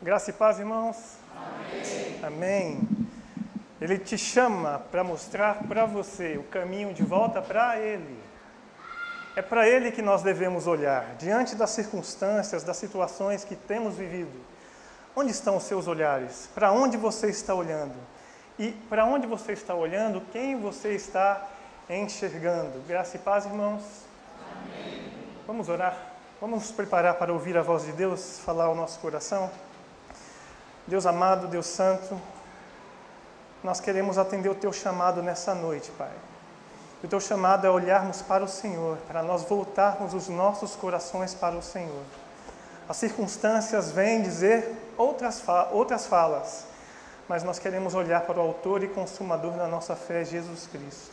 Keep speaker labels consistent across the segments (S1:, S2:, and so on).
S1: Graça e paz, irmãos. Amém. Amém. Ele te chama para mostrar para você o caminho de volta para Ele. É para Ele que nós devemos olhar, diante das circunstâncias, das situações que temos vivido. Onde estão os seus olhares? Para onde você está olhando? E para onde você está olhando, quem você está enxergando? Graça e paz, irmãos. Amém. Vamos orar. Vamos nos preparar para ouvir a voz de Deus falar ao nosso coração. Deus amado, Deus santo, nós queremos atender o teu chamado nessa noite, Pai. O teu chamado é olharmos para o Senhor, para nós voltarmos os nossos corações para o Senhor. As circunstâncias vêm dizer outras, outras falas, mas nós queremos olhar para o Autor e Consumador da nossa fé, Jesus Cristo.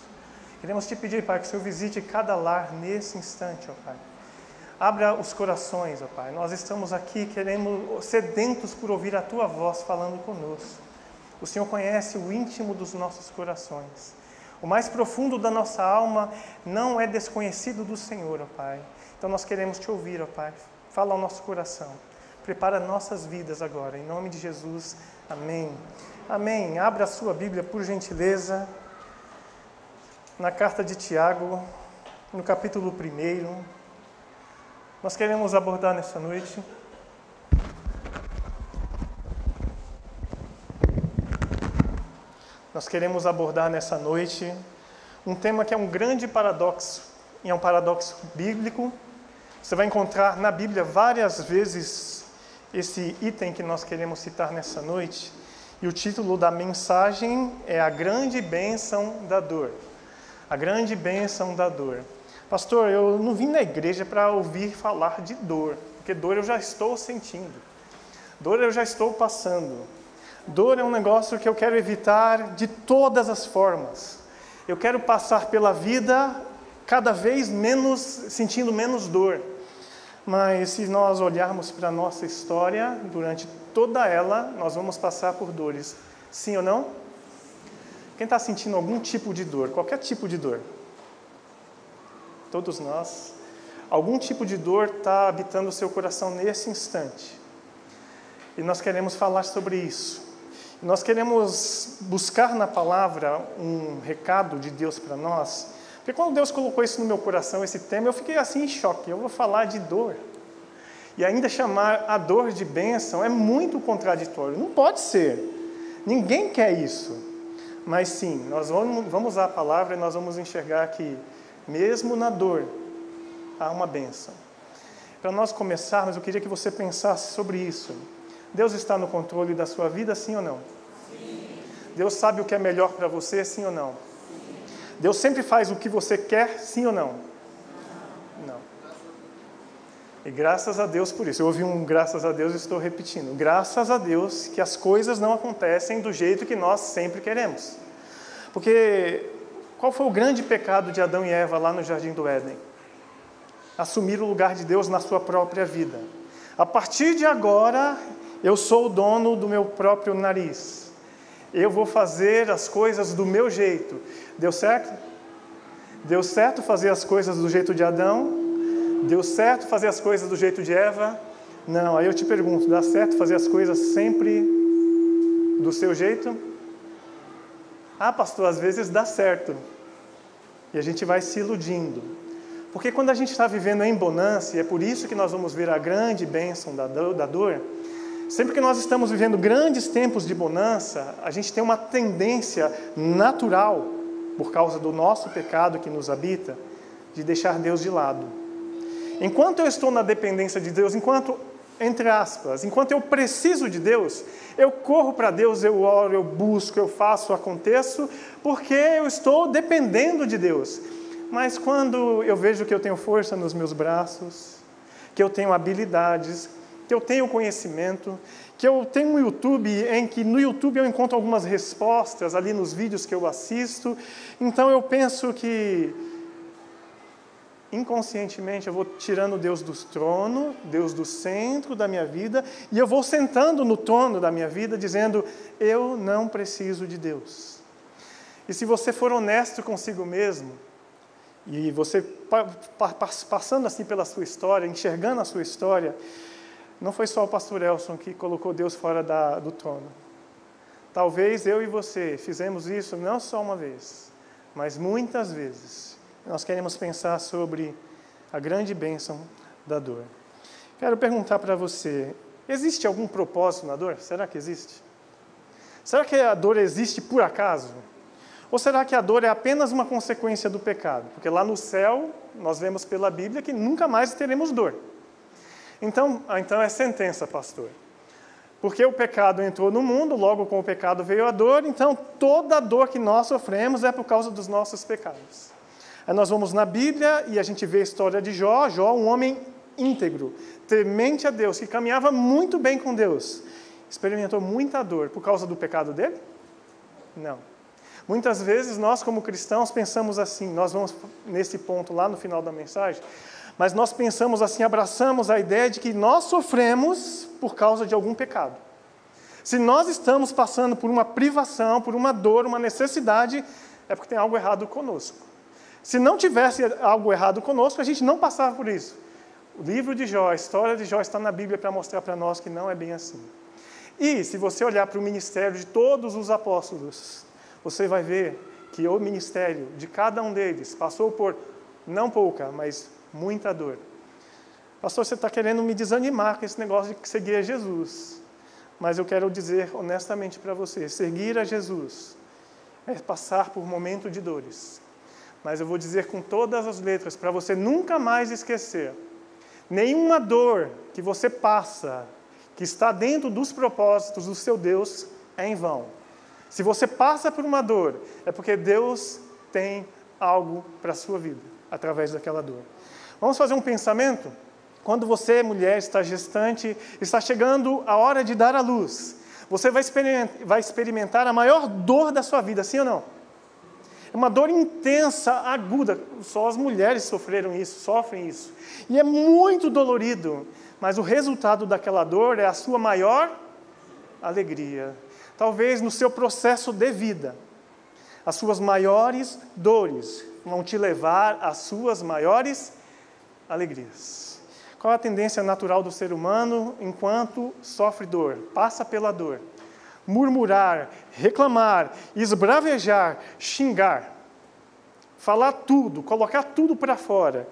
S1: Queremos te pedir, Pai, que o Senhor visite cada lar nesse instante, ó Pai. Abra os corações, ó Pai. Nós estamos aqui, queremos, sedentos por ouvir a Tua voz falando conosco. O Senhor conhece o íntimo dos nossos corações. O mais profundo da nossa alma não é desconhecido do Senhor, ó Pai. Então nós queremos te ouvir, ó Pai. Fala ao nosso coração. Prepara nossas vidas agora, em nome de Jesus. Amém. Amém. Abra a sua Bíblia, por gentileza, na carta de Tiago, no capítulo 1. Nós queremos abordar nessa noite Nós queremos abordar nessa noite um tema que é um grande paradoxo, e é um paradoxo bíblico. Você vai encontrar na Bíblia várias vezes esse item que nós queremos citar nessa noite, e o título da mensagem é A Grande Bênção da Dor. A Grande Bênção da Dor. Pastor, eu não vim na igreja para ouvir falar de dor, porque dor eu já estou sentindo, dor eu já estou passando. Dor é um negócio que eu quero evitar de todas as formas. Eu quero passar pela vida cada vez menos, sentindo menos dor. Mas se nós olharmos para a nossa história, durante toda ela, nós vamos passar por dores. Sim ou não? Quem está sentindo algum tipo de dor, qualquer tipo de dor? Todos nós. Algum tipo de dor está habitando o seu coração nesse instante. E nós queremos falar sobre isso. Nós queremos buscar na palavra um recado de Deus para nós, porque quando Deus colocou isso no meu coração, esse tema, eu fiquei assim em choque. Eu vou falar de dor. E ainda chamar a dor de bênção é muito contraditório. Não pode ser. Ninguém quer isso. Mas sim, nós vamos, vamos usar a palavra e nós vamos enxergar que, mesmo na dor, há uma bênção. Para nós começarmos, eu queria que você pensasse sobre isso. Deus está no controle da sua vida, sim ou não? Deus sabe o que é melhor para você, sim ou não? Deus sempre faz o que você quer, sim ou não? Não. E graças a Deus por isso. Eu ouvi um graças a Deus e estou repetindo. Graças a Deus que as coisas não acontecem do jeito que nós sempre queremos. Porque qual foi o grande pecado de Adão e Eva lá no jardim do Éden? Assumir o lugar de Deus na sua própria vida. A partir de agora, eu sou o dono do meu próprio nariz eu vou fazer as coisas do meu jeito. Deu certo? Deu certo fazer as coisas do jeito de Adão? Deu certo fazer as coisas do jeito de Eva? Não, aí eu te pergunto: dá certo fazer as coisas sempre do seu jeito? Ah, pastor, às vezes dá certo. E a gente vai se iludindo. Porque quando a gente está vivendo em bonança, e é por isso que nós vamos ver a grande bênção da dor, Sempre que nós estamos vivendo grandes tempos de bonança, a gente tem uma tendência natural, por causa do nosso pecado que nos habita, de deixar Deus de lado. Enquanto eu estou na dependência de Deus, enquanto, entre aspas, enquanto eu preciso de Deus, eu corro para Deus, eu oro, eu busco, eu faço, aconteço, porque eu estou dependendo de Deus. Mas quando eu vejo que eu tenho força nos meus braços, que eu tenho habilidades, que eu tenho conhecimento, que eu tenho um YouTube em que no YouTube eu encontro algumas respostas ali nos vídeos que eu assisto. Então eu penso que inconscientemente eu vou tirando Deus do trono, Deus do centro da minha vida, e eu vou sentando no trono da minha vida dizendo: eu não preciso de Deus. E se você for honesto consigo mesmo, e você passando assim pela sua história, enxergando a sua história, não foi só o pastor Elson que colocou Deus fora da, do trono. Talvez eu e você fizemos isso não só uma vez, mas muitas vezes. Nós queremos pensar sobre a grande bênção da dor. Quero perguntar para você: existe algum propósito na dor? Será que existe? Será que a dor existe por acaso? Ou será que a dor é apenas uma consequência do pecado? Porque lá no céu, nós vemos pela Bíblia que nunca mais teremos dor. Então, ah, então é sentença, pastor. Porque o pecado entrou no mundo, logo com o pecado veio a dor, então toda a dor que nós sofremos é por causa dos nossos pecados. Aí nós vamos na Bíblia e a gente vê a história de Jó, Jó, um homem íntegro, temente a Deus, que caminhava muito bem com Deus experimentou muita dor por causa do pecado dele? Não. Muitas vezes nós, como cristãos, pensamos assim, nós vamos nesse ponto lá no final da mensagem, mas nós pensamos assim, abraçamos a ideia de que nós sofremos por causa de algum pecado. Se nós estamos passando por uma privação, por uma dor, uma necessidade, é porque tem algo errado conosco. Se não tivesse algo errado conosco, a gente não passava por isso. O livro de Jó, a história de Jó está na Bíblia para mostrar para nós que não é bem assim. E se você olhar para o ministério de todos os apóstolos, você vai ver que o ministério de cada um deles passou por não pouca, mas muita dor. Pastor, você está querendo me desanimar com esse negócio de seguir a Jesus. Mas eu quero dizer honestamente para você: seguir a Jesus é passar por momento de dores. Mas eu vou dizer com todas as letras, para você nunca mais esquecer: nenhuma dor que você passa que está dentro dos propósitos do seu Deus é em vão. Se você passa por uma dor, é porque Deus tem algo para a sua vida através daquela dor. Vamos fazer um pensamento? Quando você, mulher, está gestante, está chegando a hora de dar à luz, você vai experimentar, vai experimentar a maior dor da sua vida, sim ou não? Uma dor intensa, aguda. Só as mulheres sofreram isso, sofrem isso. E é muito dolorido mas o resultado daquela dor é a sua maior alegria. Talvez no seu processo de vida, as suas maiores dores vão te levar às suas maiores alegrias. Qual a tendência natural do ser humano enquanto sofre dor? Passa pela dor. Murmurar, reclamar, esbravejar, xingar, falar tudo, colocar tudo para fora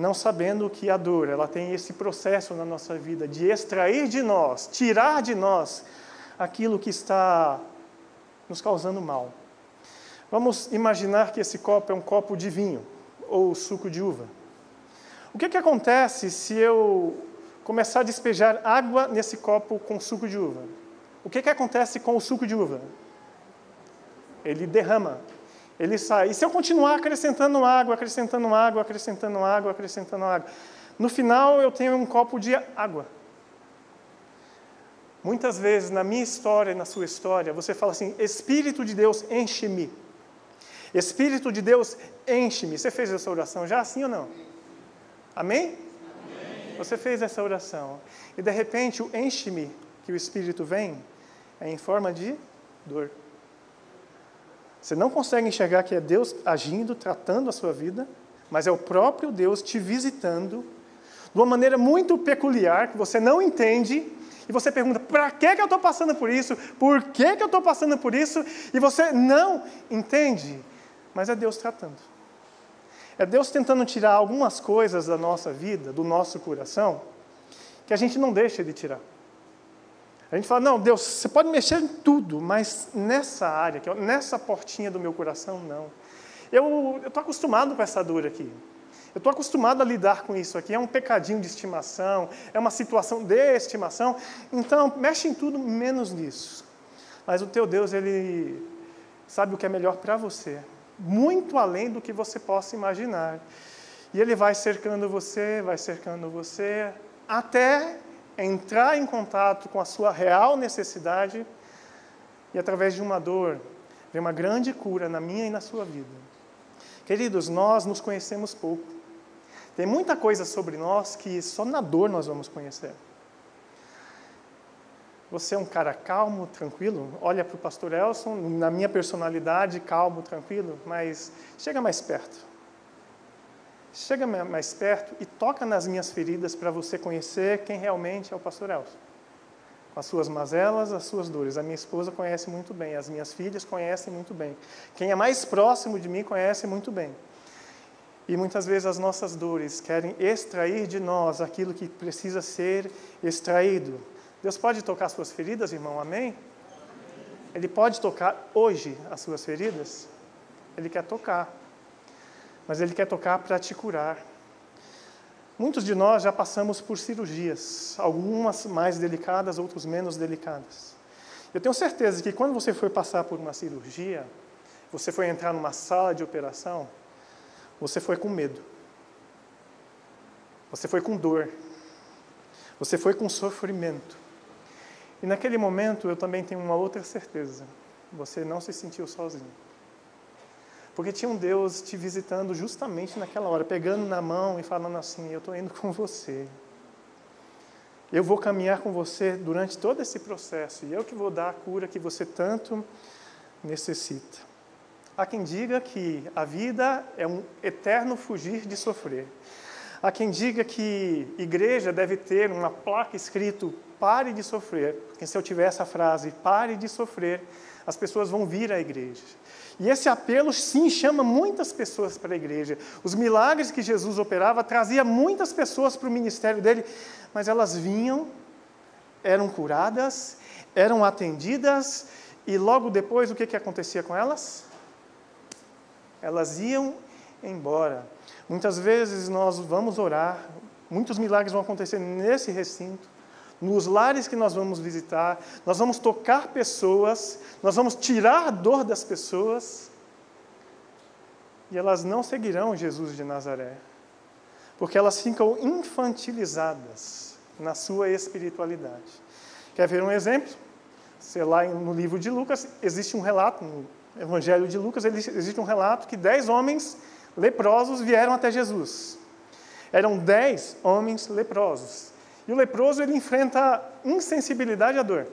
S1: não sabendo que a dor, ela tem esse processo na nossa vida de extrair de nós, tirar de nós aquilo que está nos causando mal. Vamos imaginar que esse copo é um copo de vinho ou suco de uva. O que, que acontece se eu começar a despejar água nesse copo com suco de uva? O que, que acontece com o suco de uva? Ele derrama, ele sai. E se eu continuar acrescentando água, acrescentando água, acrescentando água, acrescentando água, no final eu tenho um copo de água. Muitas vezes na minha história e na sua história, você fala assim: Espírito de Deus, enche-me. Espírito de Deus, enche-me. Você fez essa oração já, sim ou não? Amém? Amém? Você fez essa oração. E de repente o enche-me que o Espírito vem é em forma de dor. Você não consegue enxergar que é Deus agindo, tratando a sua vida, mas é o próprio Deus te visitando de uma maneira muito peculiar que você não entende. E você pergunta: para que, que eu estou passando por isso? Por que, que eu estou passando por isso? E você não entende, mas é Deus tratando. É Deus tentando tirar algumas coisas da nossa vida, do nosso coração, que a gente não deixa de tirar. A gente fala, não, Deus, você pode mexer em tudo, mas nessa área, nessa portinha do meu coração, não. Eu estou acostumado com essa dor aqui. Eu estou acostumado a lidar com isso aqui. É um pecadinho de estimação, é uma situação de estimação. Então, mexe em tudo menos nisso. Mas o teu Deus, ele sabe o que é melhor para você, muito além do que você possa imaginar. E ele vai cercando você, vai cercando você, até entrar em contato com a sua real necessidade e, através de uma dor, ver uma grande cura na minha e na sua vida. Queridos, nós nos conhecemos pouco. Tem muita coisa sobre nós que só na dor nós vamos conhecer. Você é um cara calmo, tranquilo? Olha para o pastor Elson, na minha personalidade, calmo, tranquilo, mas chega mais perto. Chega mais perto e toca nas minhas feridas para você conhecer quem realmente é o pastor Elcio. Com as suas mazelas, as suas dores. A minha esposa conhece muito bem, as minhas filhas conhecem muito bem. Quem é mais próximo de mim conhece muito bem. E muitas vezes as nossas dores querem extrair de nós aquilo que precisa ser extraído. Deus pode tocar suas feridas, irmão? Amém? Ele pode tocar hoje as suas feridas? Ele quer tocar. Mas Ele quer tocar para te curar. Muitos de nós já passamos por cirurgias, algumas mais delicadas, outras menos delicadas. Eu tenho certeza que quando você for passar por uma cirurgia, você foi entrar numa sala de operação, você foi com medo. Você foi com dor. Você foi com sofrimento. E naquele momento eu também tenho uma outra certeza. Você não se sentiu sozinho. Porque tinha um Deus te visitando justamente naquela hora, pegando na mão e falando assim: Eu estou indo com você. Eu vou caminhar com você durante todo esse processo e eu que vou dar a cura que você tanto necessita. Há quem diga que a vida é um eterno fugir de sofrer. Há quem diga que igreja deve ter uma placa escrito pare de sofrer, porque se eu tiver essa frase, pare de sofrer, as pessoas vão vir à igreja. E esse apelo, sim, chama muitas pessoas para a igreja. Os milagres que Jesus operava trazia muitas pessoas para o ministério dele, mas elas vinham, eram curadas, eram atendidas, e logo depois o que, que acontecia com elas? elas iam embora. Muitas vezes nós vamos orar, muitos milagres vão acontecer nesse recinto, nos lares que nós vamos visitar, nós vamos tocar pessoas, nós vamos tirar a dor das pessoas, e elas não seguirão Jesus de Nazaré, porque elas ficam infantilizadas na sua espiritualidade. Quer ver um exemplo? Sei lá, no livro de Lucas existe um relato, no Evangelho de Lucas, existe um relato que dez homens leprosos vieram até Jesus. Eram dez homens leprosos. E o leproso ele enfrenta insensibilidade à dor.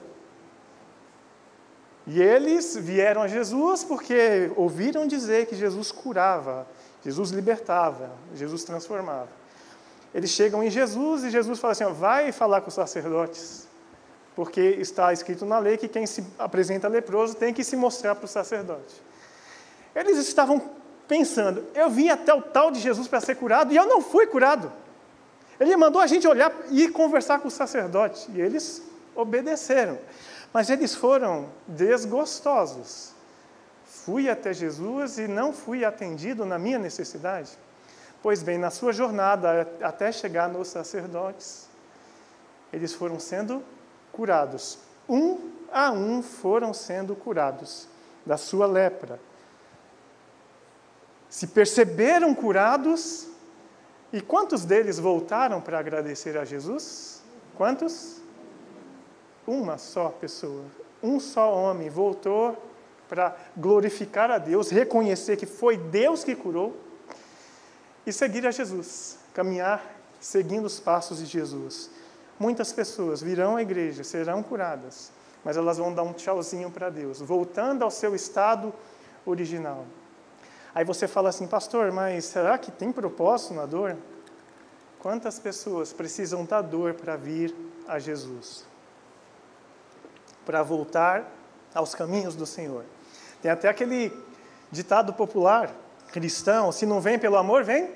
S1: E eles vieram a Jesus porque ouviram dizer que Jesus curava, Jesus libertava, Jesus transformava. Eles chegam em Jesus e Jesus fala assim: ó, vai falar com os sacerdotes porque está escrito na lei que quem se apresenta leproso tem que se mostrar para o sacerdote. Eles estavam pensando: eu vim até o tal de Jesus para ser curado e eu não fui curado. Ele mandou a gente olhar e conversar com o sacerdote e eles obedeceram. Mas eles foram desgostosos. Fui até Jesus e não fui atendido na minha necessidade. Pois bem, na sua jornada até chegar nos sacerdotes, eles foram sendo curados. Um a um foram sendo curados da sua lepra. Se perceberam curados, e quantos deles voltaram para agradecer a Jesus? Quantos? Uma só pessoa, um só homem voltou para glorificar a Deus, reconhecer que foi Deus que curou e seguir a Jesus, caminhar seguindo os passos de Jesus. Muitas pessoas virão à igreja, serão curadas, mas elas vão dar um tchauzinho para Deus, voltando ao seu estado original. Aí você fala assim, pastor, mas será que tem propósito na dor? Quantas pessoas precisam da dor para vir a Jesus? Para voltar aos caminhos do Senhor. Tem até aquele ditado popular cristão: se não vem pelo amor, vem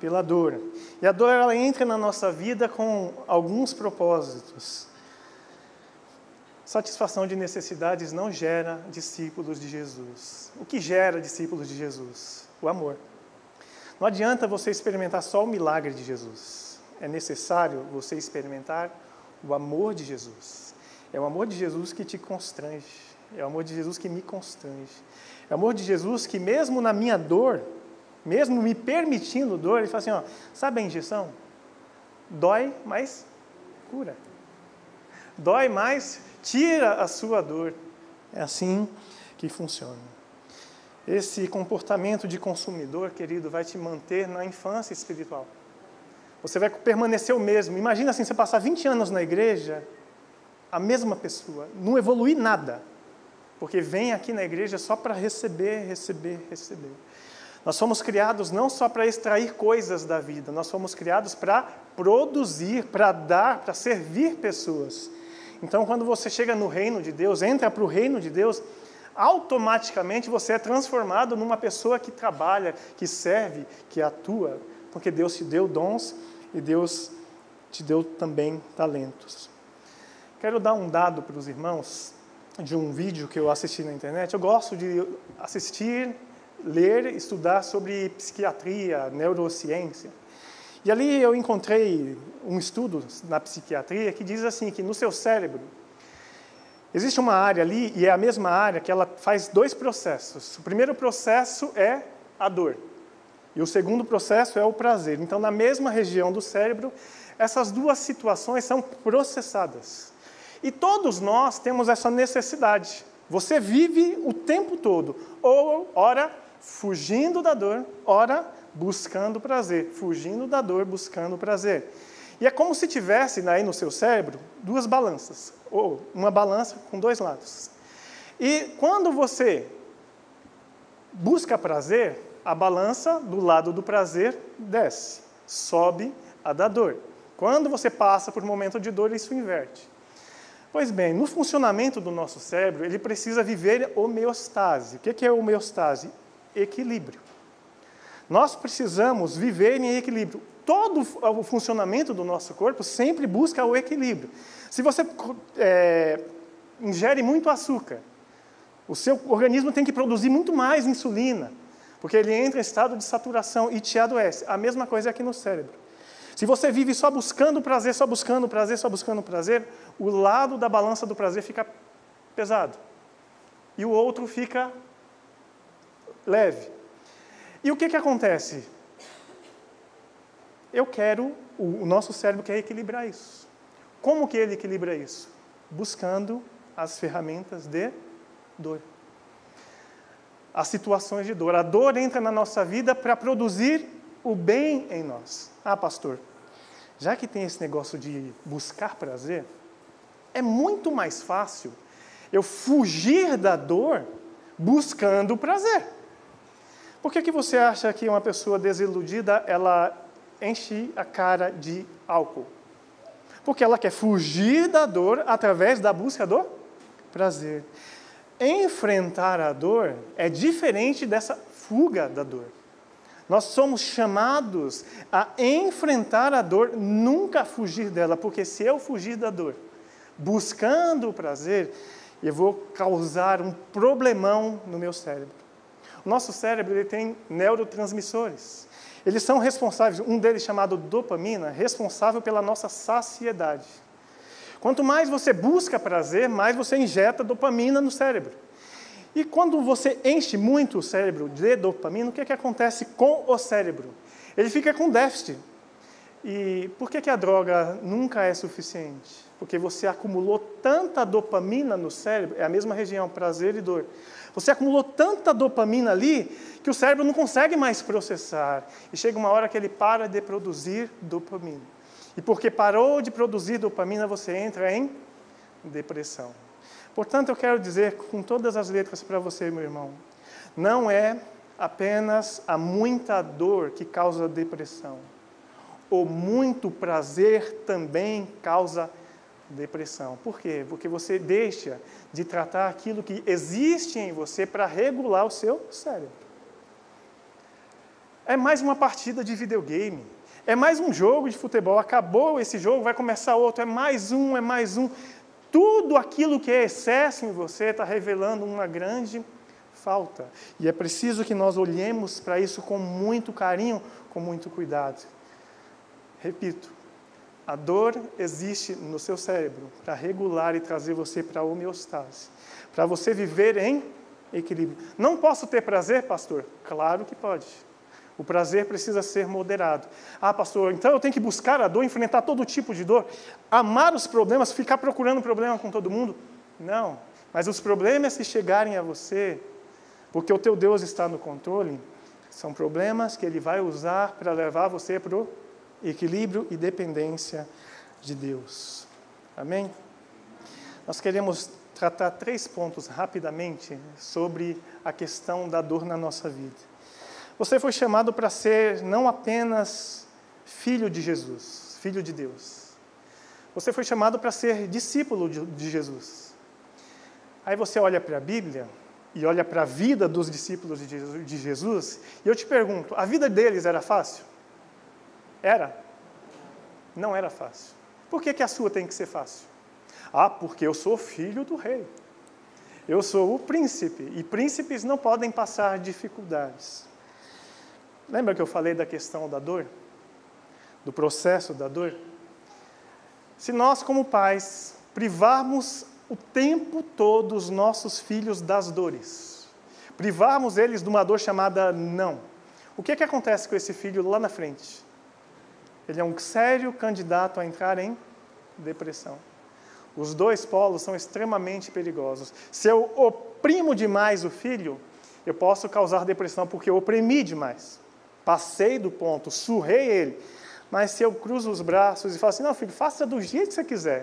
S1: pela dor. E a dor ela entra na nossa vida com alguns propósitos. Satisfação de necessidades não gera discípulos de Jesus. O que gera discípulos de Jesus? O amor. Não adianta você experimentar só o milagre de Jesus. É necessário você experimentar o amor de Jesus. É o amor de Jesus que te constrange. É o amor de Jesus que me constrange. É o amor de Jesus que, mesmo na minha dor, mesmo me permitindo dor, ele fala assim: ó, sabe a injeção? Dói, mas cura. Dói, mas tira a sua dor. É assim que funciona. Esse comportamento de consumidor, querido, vai te manter na infância espiritual. Você vai permanecer o mesmo. Imagina assim, você passar 20 anos na igreja, a mesma pessoa, não evoluir nada. Porque vem aqui na igreja só para receber, receber, receber. Nós fomos criados não só para extrair coisas da vida, nós fomos criados para produzir, para dar, para servir pessoas. Então, quando você chega no reino de Deus, entra para o reino de Deus, automaticamente você é transformado numa pessoa que trabalha, que serve, que atua, porque Deus te deu dons e Deus te deu também talentos. Quero dar um dado para os irmãos de um vídeo que eu assisti na internet. Eu gosto de assistir, ler, estudar sobre psiquiatria, neurociência. E ali eu encontrei um estudo na psiquiatria que diz assim que no seu cérebro existe uma área ali e é a mesma área que ela faz dois processos. O primeiro processo é a dor e o segundo processo é o prazer. Então, na mesma região do cérebro, essas duas situações são processadas. E todos nós temos essa necessidade. Você vive o tempo todo, ou ora fugindo da dor, ora buscando prazer, fugindo da dor, buscando prazer. E é como se tivesse aí no seu cérebro duas balanças, ou uma balança com dois lados. E quando você busca prazer, a balança do lado do prazer desce, sobe a da dor. Quando você passa por um momento de dor, isso inverte. Pois bem, no funcionamento do nosso cérebro, ele precisa viver homeostase. O que é homeostase? Equilíbrio. Nós precisamos viver em equilíbrio. Todo o funcionamento do nosso corpo sempre busca o equilíbrio. Se você é, ingere muito açúcar, o seu organismo tem que produzir muito mais insulina, porque ele entra em estado de saturação e te adoece. A mesma coisa aqui no cérebro. Se você vive só buscando prazer, só buscando prazer, só buscando prazer, o lado da balança do prazer fica pesado. E o outro fica leve. E o que, que acontece? Eu quero, o, nosso cérebro quer equilibrar isso. Como que ele equilibra isso? Buscando as ferramentas de dor. As situações de dor. A dor entra na nossa vida para produzir o bem em nós. Ah, pastor, já que tem esse negócio de buscar prazer, é muito mais fácil eu fugir da dor buscando prazer. Por que, que você acha que uma pessoa desiludida ela enche a cara de álcool? Porque ela quer fugir da dor através da busca do prazer. Enfrentar a dor é diferente dessa fuga da dor. Nós somos chamados a enfrentar a dor, nunca fugir dela, porque se eu fugir da dor, buscando o prazer, eu vou causar um problemão no meu cérebro. Nosso cérebro ele tem neurotransmissores. Eles são responsáveis, um deles chamado dopamina, responsável pela nossa saciedade. Quanto mais você busca prazer, mais você injeta dopamina no cérebro. E quando você enche muito o cérebro de dopamina, o que, é que acontece com o cérebro? Ele fica com déficit. E por que, que a droga nunca é suficiente? Porque você acumulou tanta dopamina no cérebro, é a mesma região, prazer e dor. Você acumulou tanta dopamina ali que o cérebro não consegue mais processar. E chega uma hora que ele para de produzir dopamina. E porque parou de produzir dopamina, você entra em depressão. Portanto, eu quero dizer com todas as letras para você, meu irmão, não é apenas a muita dor que causa depressão. O muito prazer também causa depressão depressão. Por quê? Porque você deixa de tratar aquilo que existe em você para regular o seu cérebro. É mais uma partida de videogame. É mais um jogo de futebol. Acabou esse jogo, vai começar outro. É mais um, é mais um. Tudo aquilo que é excesso em você está revelando uma grande falta. E é preciso que nós olhemos para isso com muito carinho, com muito cuidado. Repito, a dor existe no seu cérebro para regular e trazer você para a homeostase, para você viver em equilíbrio. Não posso ter prazer, pastor? Claro que pode. O prazer precisa ser moderado. Ah, pastor, então eu tenho que buscar a dor, enfrentar todo tipo de dor, amar os problemas, ficar procurando problema com todo mundo? Não. Mas os problemas que chegarem a você, porque o teu Deus está no controle, são problemas que Ele vai usar para levar você para o equilíbrio e dependência de Deus. Amém? Nós queremos tratar três pontos rapidamente sobre a questão da dor na nossa vida. Você foi chamado para ser não apenas filho de Jesus, filho de Deus. Você foi chamado para ser discípulo de Jesus. Aí você olha para a Bíblia e olha para a vida dos discípulos de Jesus, e eu te pergunto: a vida deles era fácil? Era? Não era fácil. Por que, que a sua tem que ser fácil? Ah, porque eu sou filho do rei. Eu sou o príncipe, e príncipes não podem passar dificuldades. Lembra que eu falei da questão da dor? Do processo da dor? Se nós, como pais, privarmos o tempo todo os nossos filhos das dores, privarmos eles de uma dor chamada não, o que, é que acontece com esse filho lá na frente? Ele é um sério candidato a entrar em depressão. Os dois polos são extremamente perigosos. Se eu oprimo demais o filho, eu posso causar depressão porque eu oprimi demais. Passei do ponto, surrei ele. Mas se eu cruzo os braços e falo assim: não, filho, faça do jeito que você quiser,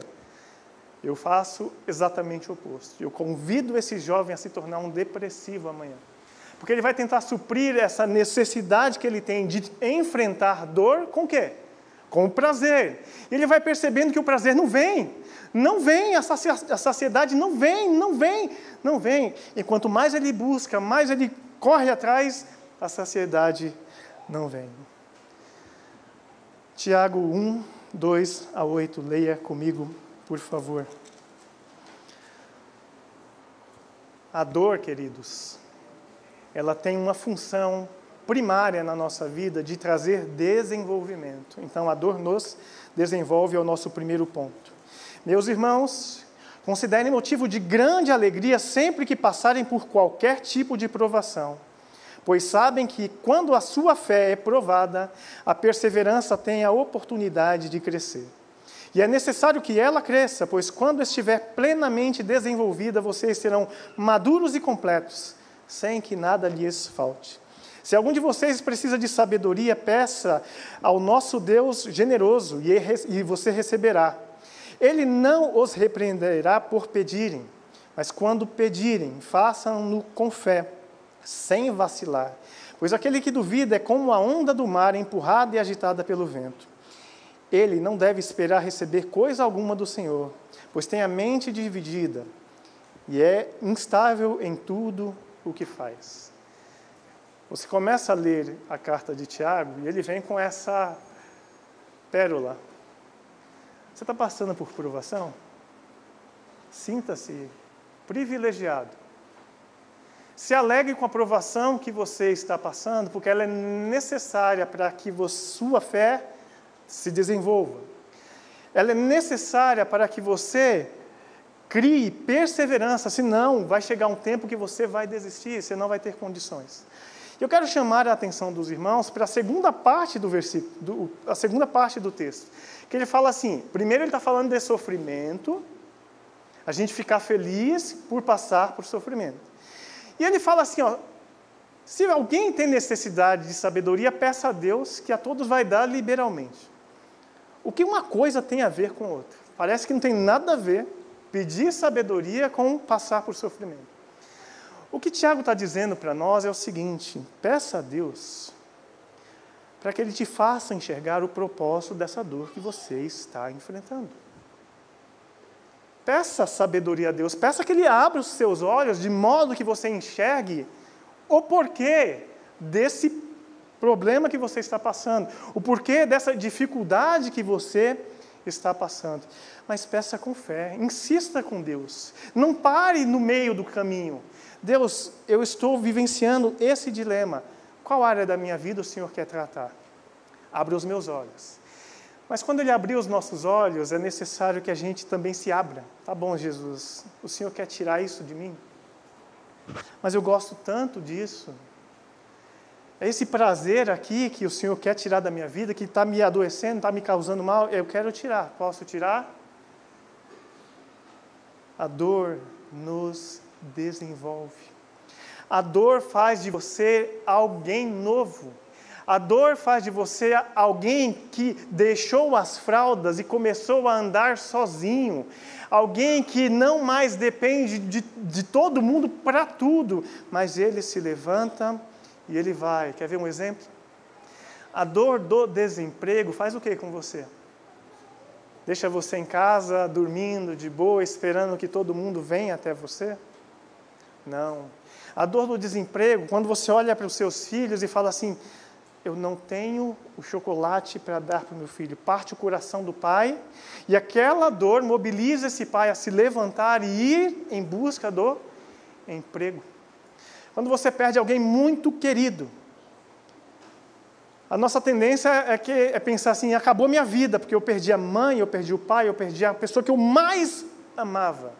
S1: eu faço exatamente o oposto. Eu convido esse jovem a se tornar um depressivo amanhã. Porque ele vai tentar suprir essa necessidade que ele tem de enfrentar dor com o quê? Com o prazer. Ele vai percebendo que o prazer não vem. Não vem, a saciedade não vem, não vem, não vem. E quanto mais ele busca, mais ele corre atrás, a saciedade não vem. Tiago 1, 2 a 8, leia comigo, por favor. A dor, queridos, ela tem uma função primária na nossa vida de trazer desenvolvimento. Então, a dor nos desenvolve, é o nosso primeiro ponto. Meus irmãos, considerem motivo de grande alegria sempre que passarem por qualquer tipo de provação pois sabem que quando a sua fé é provada, a perseverança tem a oportunidade de crescer. E é necessário que ela cresça, pois quando estiver plenamente desenvolvida, vocês serão maduros e completos, sem que nada lhes falte. Se algum de vocês precisa de sabedoria, peça ao nosso Deus generoso e você receberá. Ele não os repreenderá por pedirem, mas quando pedirem, façam-no com fé sem vacilar. Pois aquele que duvida é como a onda do mar empurrada e agitada pelo vento. Ele não deve esperar receber coisa alguma do Senhor, pois tem a mente dividida e é instável em tudo o que faz. Você começa a ler a carta de Tiago e ele vem com essa pérola. Você está passando por provação? Sinta-se privilegiado se alegre com a provação que você está passando, porque ela é necessária para que sua fé se desenvolva. Ela é necessária para que você crie perseverança, senão vai chegar um tempo que você vai desistir, você não vai ter condições. Eu quero chamar a atenção dos irmãos para a segunda parte do versículo, do, a segunda parte do texto, que ele fala assim: primeiro ele está falando de sofrimento, a gente ficar feliz por passar por sofrimento. E ele fala assim: ó, se alguém tem necessidade de sabedoria, peça a Deus que a todos vai dar liberalmente. O que uma coisa tem a ver com outra? Parece que não tem nada a ver pedir sabedoria com passar por sofrimento. O que Tiago está dizendo para nós é o seguinte: peça a Deus para que Ele te faça enxergar o propósito dessa dor que você está enfrentando. Peça sabedoria a Deus, peça que Ele abra os seus olhos de modo que você enxergue o porquê desse problema que você está passando, o porquê dessa dificuldade que você está passando. Mas peça com fé, insista com Deus, não pare no meio do caminho. Deus, eu estou vivenciando esse dilema. Qual área da minha vida o Senhor quer tratar? Abra os meus olhos. Mas quando Ele abrir os nossos olhos, é necessário que a gente também se abra. Tá bom, Jesus, o Senhor quer tirar isso de mim? Mas eu gosto tanto disso. É esse prazer aqui que o Senhor quer tirar da minha vida, que está me adoecendo, está me causando mal, eu quero tirar. Posso tirar? A dor nos desenvolve. A dor faz de você alguém novo. A dor faz de você alguém que deixou as fraldas e começou a andar sozinho. Alguém que não mais depende de, de todo mundo para tudo, mas ele se levanta E ele vai. Quer ver um exemplo? A dor do desemprego faz o que com você? Deixa você em casa, dormindo de boa, esperando que todo mundo venha até você? Não. A dor do desemprego, quando você olha para os seus filhos e fala assim: eu não tenho o chocolate para dar para o meu filho. Parte o coração do pai e aquela dor mobiliza esse pai a se levantar e ir em busca do emprego. Quando você perde alguém muito querido, a nossa tendência é, que, é pensar assim: acabou minha vida, porque eu perdi a mãe, eu perdi o pai, eu perdi a pessoa que eu mais amava.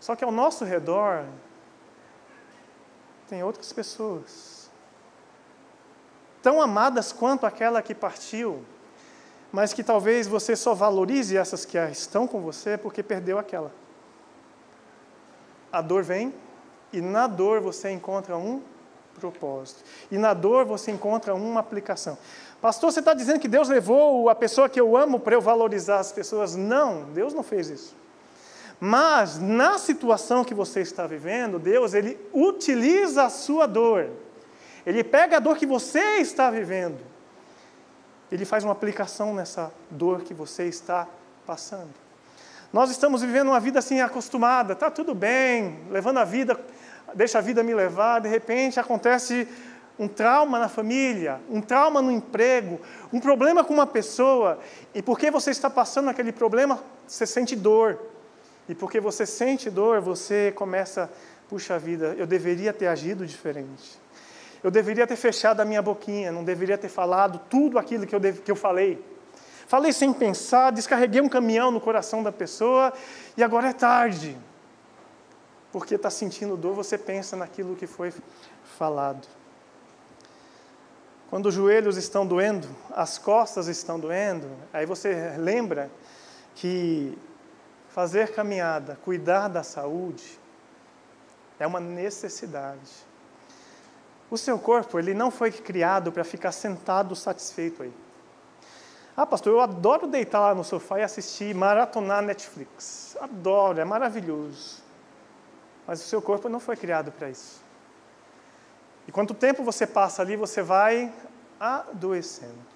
S1: Só que ao nosso redor tem outras pessoas tão amadas quanto aquela que partiu, mas que talvez você só valorize essas que estão com você porque perdeu aquela. A dor vem e na dor você encontra um propósito. E na dor você encontra uma aplicação. Pastor, você está dizendo que Deus levou a pessoa que eu amo para eu valorizar as pessoas? Não, Deus não fez isso. Mas na situação que você está vivendo, Deus ele utiliza a sua dor. Ele pega a dor que você está vivendo, ele faz uma aplicação nessa dor que você está passando. Nós estamos vivendo uma vida assim acostumada, tá tudo bem, levando a vida, deixa a vida me levar, de repente acontece um trauma na família, um trauma no emprego, um problema com uma pessoa, e porque você está passando aquele problema, você sente dor. E porque você sente dor, você começa, puxa vida, eu deveria ter agido diferente. Eu deveria ter fechado a minha boquinha, não deveria ter falado tudo aquilo que eu, deve, que eu falei. Falei sem pensar, descarreguei um caminhão no coração da pessoa e agora é tarde. Porque está sentindo dor, você pensa naquilo que foi falado. Quando os joelhos estão doendo, as costas estão doendo, aí você lembra que fazer caminhada, cuidar da saúde, é uma necessidade. O seu corpo, ele não foi criado para ficar sentado satisfeito aí. Ah, pastor, eu adoro deitar lá no sofá e assistir, maratonar Netflix. Adoro, é maravilhoso. Mas o seu corpo não foi criado para isso. E quanto tempo você passa ali, você vai adoecendo.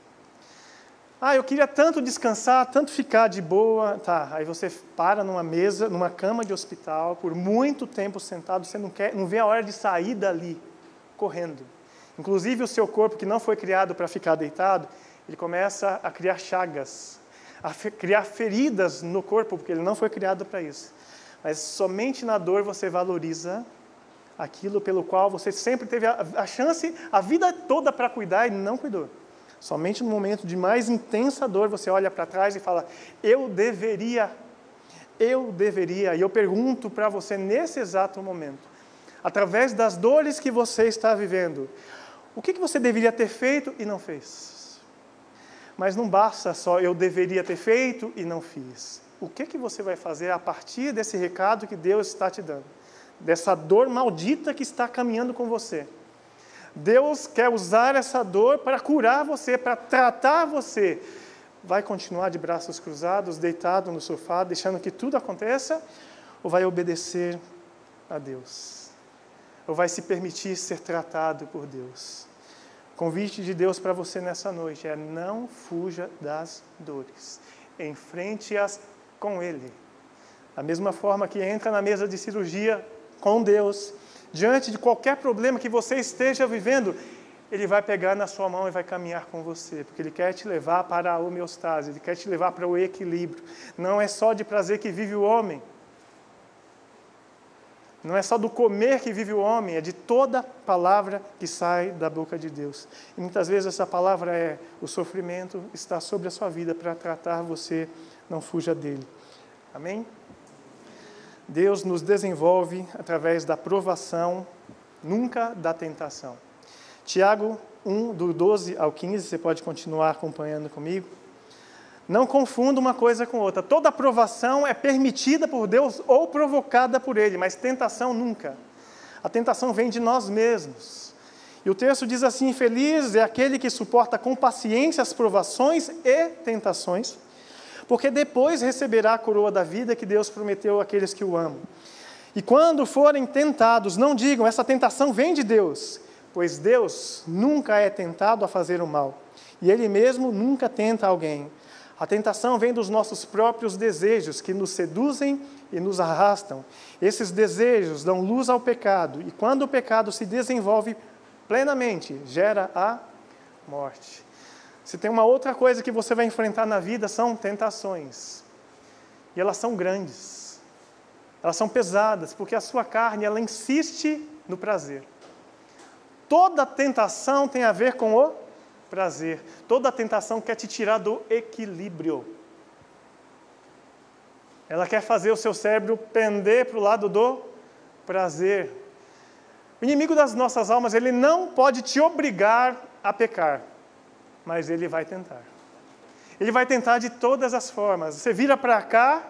S1: Ah, eu queria tanto descansar, tanto ficar de boa. Tá, aí você para numa mesa, numa cama de hospital, por muito tempo sentado, você não, quer, não vê a hora de sair dali correndo. Inclusive, o seu corpo, que não foi criado para ficar deitado, ele começa a criar chagas, a criar feridas no corpo, porque ele não foi criado para isso. Mas somente na dor você valoriza aquilo pelo qual você sempre teve a, a chance, a vida toda para cuidar e não cuidou. Somente no momento de mais intensa dor você olha para trás e fala: Eu deveria, eu deveria. E eu pergunto para você nesse exato momento: através das dores que você está vivendo. O que você deveria ter feito e não fez? Mas não basta só eu deveria ter feito e não fiz. O que, que você vai fazer a partir desse recado que Deus está te dando? Dessa dor maldita que está caminhando com você. Deus quer usar essa dor para curar você, para tratar você. Vai continuar de braços cruzados, deitado no sofá, deixando que tudo aconteça? Ou vai obedecer a Deus? ou vai se permitir ser tratado por Deus? O convite de Deus para você nessa noite é: não fuja das dores, enfrente-as com Ele. Da mesma forma que entra na mesa de cirurgia com Deus, diante de qualquer problema que você esteja vivendo, Ele vai pegar na sua mão e vai caminhar com você, porque Ele quer te levar para a homeostase, Ele quer te levar para o equilíbrio. Não é só de prazer que vive o homem, não é só do comer que vive o homem, é de toda palavra que sai da boca de Deus. E muitas vezes essa palavra é: o sofrimento está sobre a sua vida para tratar você, não fuja dele. Amém? Deus nos desenvolve através da provação, nunca da tentação. Tiago 1, do 12 ao 15, você pode continuar acompanhando comigo. Não confunda uma coisa com outra. Toda aprovação é permitida por Deus ou provocada por Ele, mas tentação nunca. A tentação vem de nós mesmos. E o texto diz assim: Feliz é aquele que suporta com paciência as provações e tentações, porque depois receberá a coroa da vida que Deus prometeu àqueles que o amam. E quando forem tentados, não digam, essa tentação vem de Deus, pois Deus nunca é tentado a fazer o mal, e Ele mesmo nunca tenta alguém. A tentação vem dos nossos próprios desejos, que nos seduzem e nos arrastam. Esses desejos dão luz ao pecado, e quando o pecado se desenvolve plenamente, gera a morte. Se tem uma outra coisa que você vai enfrentar na vida, são tentações. E elas são grandes. Elas são pesadas, porque a sua carne, ela insiste no prazer. Toda tentação tem a ver com o prazer. Toda tentação quer te tirar do equilíbrio. Ela quer fazer o seu cérebro pender para o lado do prazer. O inimigo das nossas almas, ele não pode te obrigar a pecar, mas ele vai tentar. Ele vai tentar de todas as formas. Você vira para cá,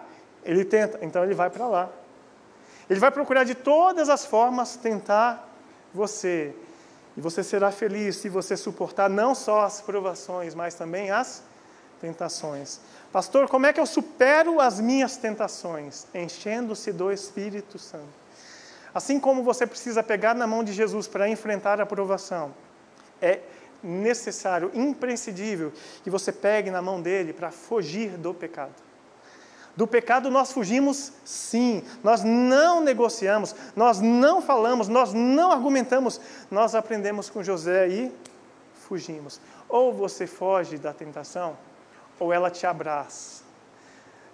S1: ele tenta, então ele vai para lá. Ele vai procurar de todas as formas tentar você. E você será feliz se você suportar não só as provações, mas também as tentações. Pastor, como é que eu supero as minhas tentações? Enchendo-se do Espírito Santo. Assim como você precisa pegar na mão de Jesus para enfrentar a provação, é necessário, imprescindível, que você pegue na mão dele para fugir do pecado. Do pecado nós fugimos sim, nós não negociamos, nós não falamos, nós não argumentamos, nós aprendemos com José e fugimos. Ou você foge da tentação, ou ela te abraça.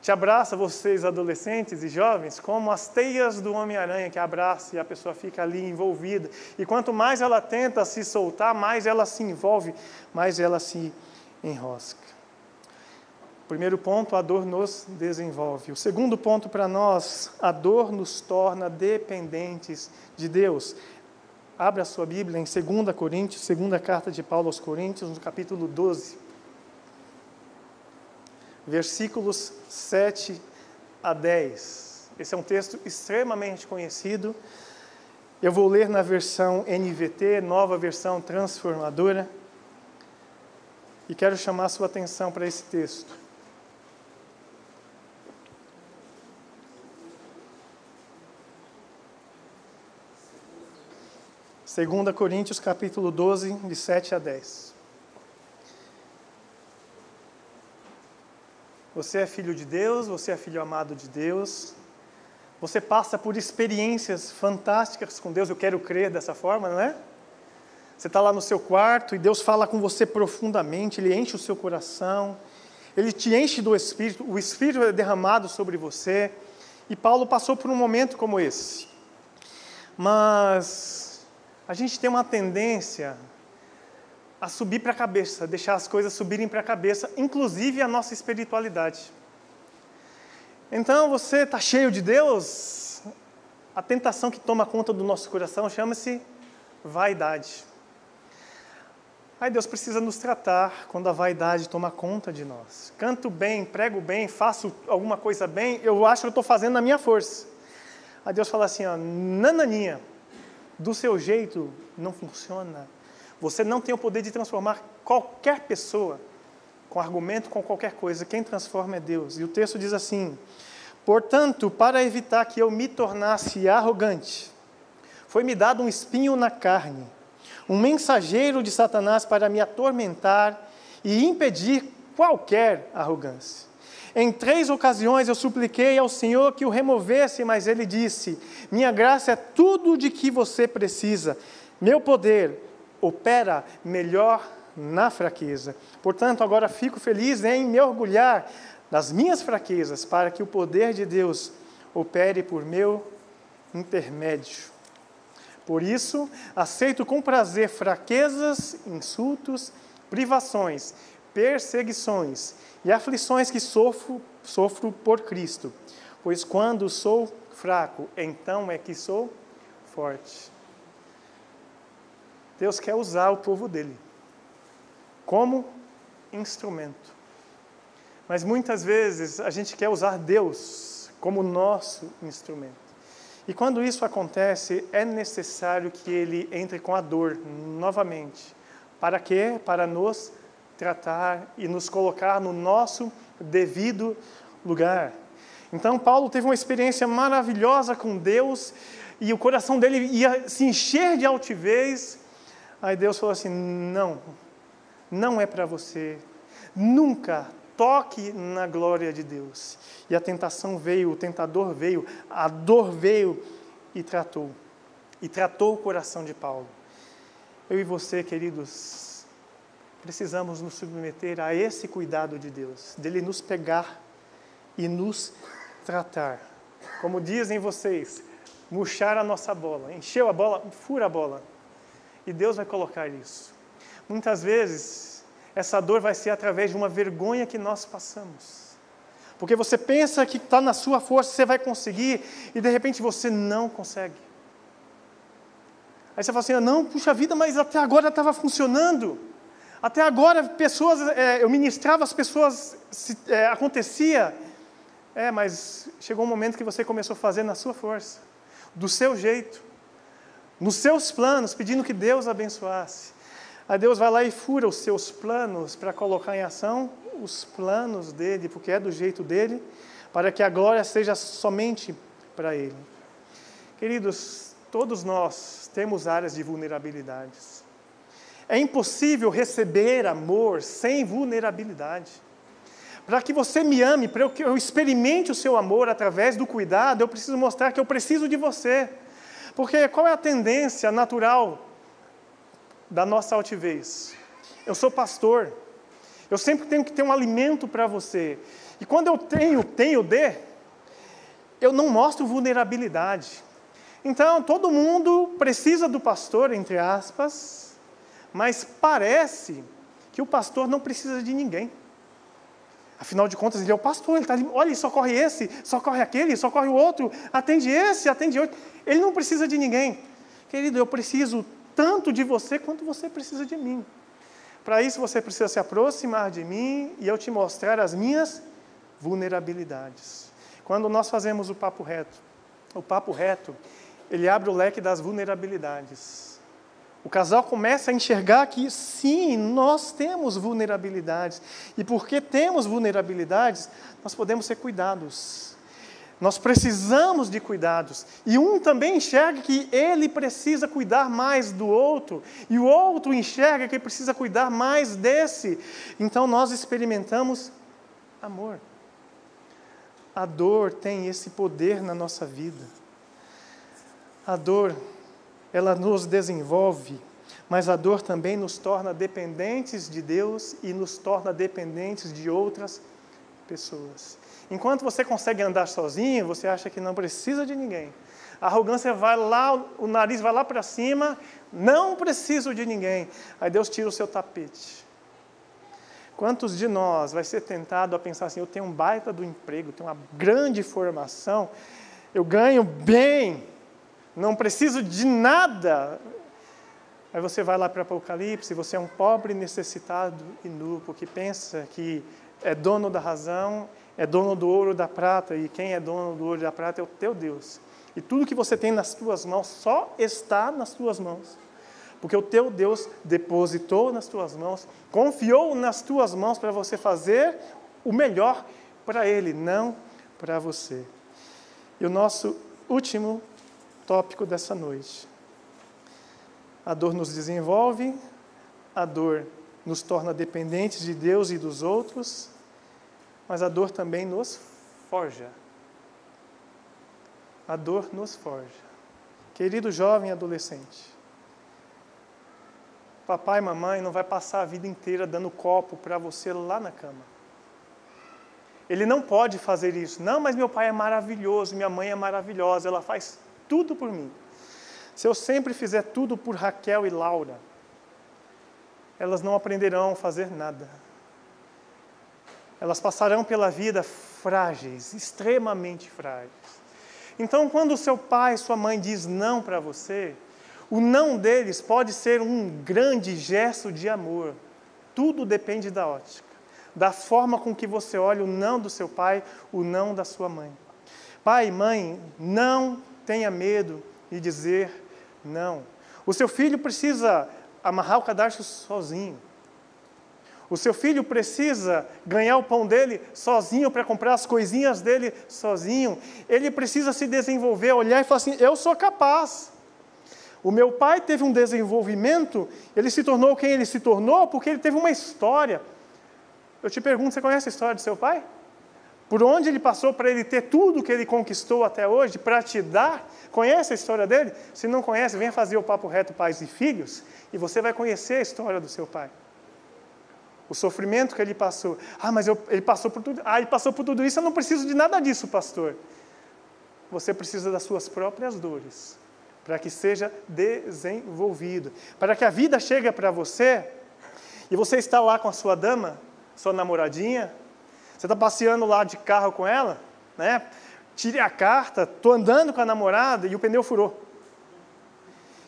S1: Te abraça vocês adolescentes e jovens como as teias do Homem-Aranha que abraça e a pessoa fica ali envolvida. E quanto mais ela tenta se soltar, mais ela se envolve, mais ela se enrosca. Primeiro ponto, a dor nos desenvolve. O segundo ponto para nós, a dor nos torna dependentes de Deus. Abra sua Bíblia em 2 Coríntios, segunda carta de Paulo aos Coríntios, no capítulo 12. Versículos 7 a 10. Esse é um texto extremamente conhecido. Eu vou ler na versão NVT, nova versão transformadora. E quero chamar a sua atenção para esse texto. 2 Coríntios capítulo 12, de 7 a 10. Você é filho de Deus, você é filho amado de Deus, você passa por experiências fantásticas com Deus, eu quero crer dessa forma, não é? Você está lá no seu quarto e Deus fala com você profundamente, Ele enche o seu coração, Ele te enche do Espírito, o Espírito é derramado sobre você. E Paulo passou por um momento como esse. Mas a gente tem uma tendência a subir para a cabeça, deixar as coisas subirem para a cabeça, inclusive a nossa espiritualidade. Então você está cheio de Deus, a tentação que toma conta do nosso coração chama-se vaidade. Aí Deus precisa nos tratar quando a vaidade toma conta de nós. Canto bem, prego bem, faço alguma coisa bem, eu acho que eu estou fazendo na minha força. Aí Deus fala assim, ó, nananinha, do seu jeito não funciona. Você não tem o poder de transformar qualquer pessoa com argumento, com qualquer coisa. Quem transforma é Deus. E o texto diz assim: Portanto, para evitar que eu me tornasse arrogante, foi-me dado um espinho na carne, um mensageiro de Satanás para me atormentar e impedir qualquer arrogância. Em três ocasiões eu supliquei ao Senhor que o removesse, mas ele disse: Minha graça é tudo de que você precisa. Meu poder opera melhor na fraqueza. Portanto, agora fico feliz em me orgulhar das minhas fraquezas, para que o poder de Deus opere por meu intermédio. Por isso, aceito com prazer fraquezas, insultos, privações, perseguições e aflições que sofro, sofro por Cristo. Pois quando sou fraco, então é que sou forte. Deus quer usar o povo dele como instrumento. Mas muitas vezes a gente quer usar Deus como nosso instrumento. E quando isso acontece, é necessário que ele entre com a dor novamente. Para quê? Para nos tratar e nos colocar no nosso devido lugar. Então, Paulo teve uma experiência maravilhosa com Deus e o coração dele ia se encher de altivez, Aí Deus falou assim: não, não é para você. Nunca toque na glória de Deus. E a tentação veio, o tentador veio, a dor veio e tratou. E tratou o coração de Paulo. Eu e você, queridos, precisamos nos submeter a esse cuidado de Deus, dele nos pegar e nos tratar. Como dizem vocês, murchar a nossa bola. Encheu a bola, fura a bola. E Deus vai colocar isso. Muitas vezes, essa dor vai ser através de uma vergonha que nós passamos. Porque você pensa que está na sua força, você vai conseguir, e de repente você não consegue. Aí você fala assim: ah, não, puxa vida, mas até agora estava funcionando. Até agora, pessoas, é, eu ministrava, as pessoas, se, é, acontecia. É, mas chegou um momento que você começou a fazer na sua força, do seu jeito, nos seus planos, pedindo que Deus abençoasse. Aí Deus vai lá e fura os seus planos para colocar em ação os planos dele, porque é do jeito dele, para que a glória seja somente para ele. Queridos, todos nós temos áreas de vulnerabilidades. É impossível receber amor sem vulnerabilidade. Para que você me ame, para que eu experimente o seu amor através do cuidado, eu preciso mostrar que eu preciso de você. Porque qual é a tendência natural da nossa altivez? Eu sou pastor. Eu sempre tenho que ter um alimento para você. E quando eu tenho, tenho de, eu não mostro vulnerabilidade. Então, todo mundo precisa do pastor, entre aspas, mas parece que o pastor não precisa de ninguém. Afinal de contas, ele é o pastor, ele está ali, olha, socorre esse, socorre aquele, socorre o outro, atende esse, atende outro. Ele não precisa de ninguém. Querido, eu preciso tanto de você quanto você precisa de mim. Para isso, você precisa se aproximar de mim e eu te mostrar as minhas vulnerabilidades. Quando nós fazemos o papo reto, o papo reto, ele abre o leque das vulnerabilidades. O casal começa a enxergar que sim, nós temos vulnerabilidades. E porque temos vulnerabilidades, nós podemos ser cuidados. Nós precisamos de cuidados. E um também enxerga que ele precisa cuidar mais do outro, e o outro enxerga que precisa cuidar mais desse. Então nós experimentamos amor. A dor tem esse poder na nossa vida. A dor ela nos desenvolve, mas a dor também nos torna dependentes de Deus e nos torna dependentes de outras pessoas. Enquanto você consegue andar sozinho, você acha que não precisa de ninguém. A arrogância vai lá, o nariz vai lá para cima, não preciso de ninguém. Aí Deus tira o seu tapete. Quantos de nós vai ser tentado a pensar assim: eu tenho um baita do emprego, tenho uma grande formação, eu ganho bem, não preciso de nada. Aí você vai lá para Apocalipse, você é um pobre, necessitado e nu, porque pensa que é dono da razão, é dono do ouro da prata, e quem é dono do ouro da prata é o teu Deus. E tudo que você tem nas tuas mãos só está nas tuas mãos. Porque o teu Deus depositou nas tuas mãos, confiou nas tuas mãos para você fazer o melhor para Ele, não para você. E o nosso último tópico dessa noite. A dor nos desenvolve, a dor nos torna dependentes de Deus e dos outros, mas a dor também nos forja. A dor nos forja. Querido jovem adolescente, papai e mamãe não vai passar a vida inteira dando copo para você lá na cama. Ele não pode fazer isso. Não, mas meu pai é maravilhoso, minha mãe é maravilhosa, ela faz tudo por mim, se eu sempre fizer tudo por Raquel e Laura, elas não aprenderão a fazer nada. Elas passarão pela vida frágeis, extremamente frágeis. Então, quando o seu pai, sua mãe diz não para você, o não deles pode ser um grande gesto de amor. Tudo depende da ótica, da forma com que você olha o não do seu pai, o não da sua mãe. Pai mãe, não tenha medo de dizer não. O seu filho precisa amarrar o cadastro sozinho. O seu filho precisa ganhar o pão dele sozinho para comprar as coisinhas dele sozinho. Ele precisa se desenvolver, olhar e falar assim: eu sou capaz. O meu pai teve um desenvolvimento, ele se tornou quem ele se tornou porque ele teve uma história. Eu te pergunto, você conhece a história do seu pai? Por onde ele passou para ele ter tudo que ele conquistou até hoje, para te dar? Conhece a história dele? Se não conhece, venha fazer o Papo Reto Pais e Filhos e você vai conhecer a história do seu pai. O sofrimento que ele passou. Ah, mas eu, ele passou por tudo. Ah, ele passou por tudo isso, eu não preciso de nada disso, pastor. Você precisa das suas próprias dores para que seja desenvolvido, para que a vida chegue para você e você está lá com a sua dama, sua namoradinha, você está passeando lá de carro com ela, né? Tire a carta, estou andando com a namorada e o pneu furou.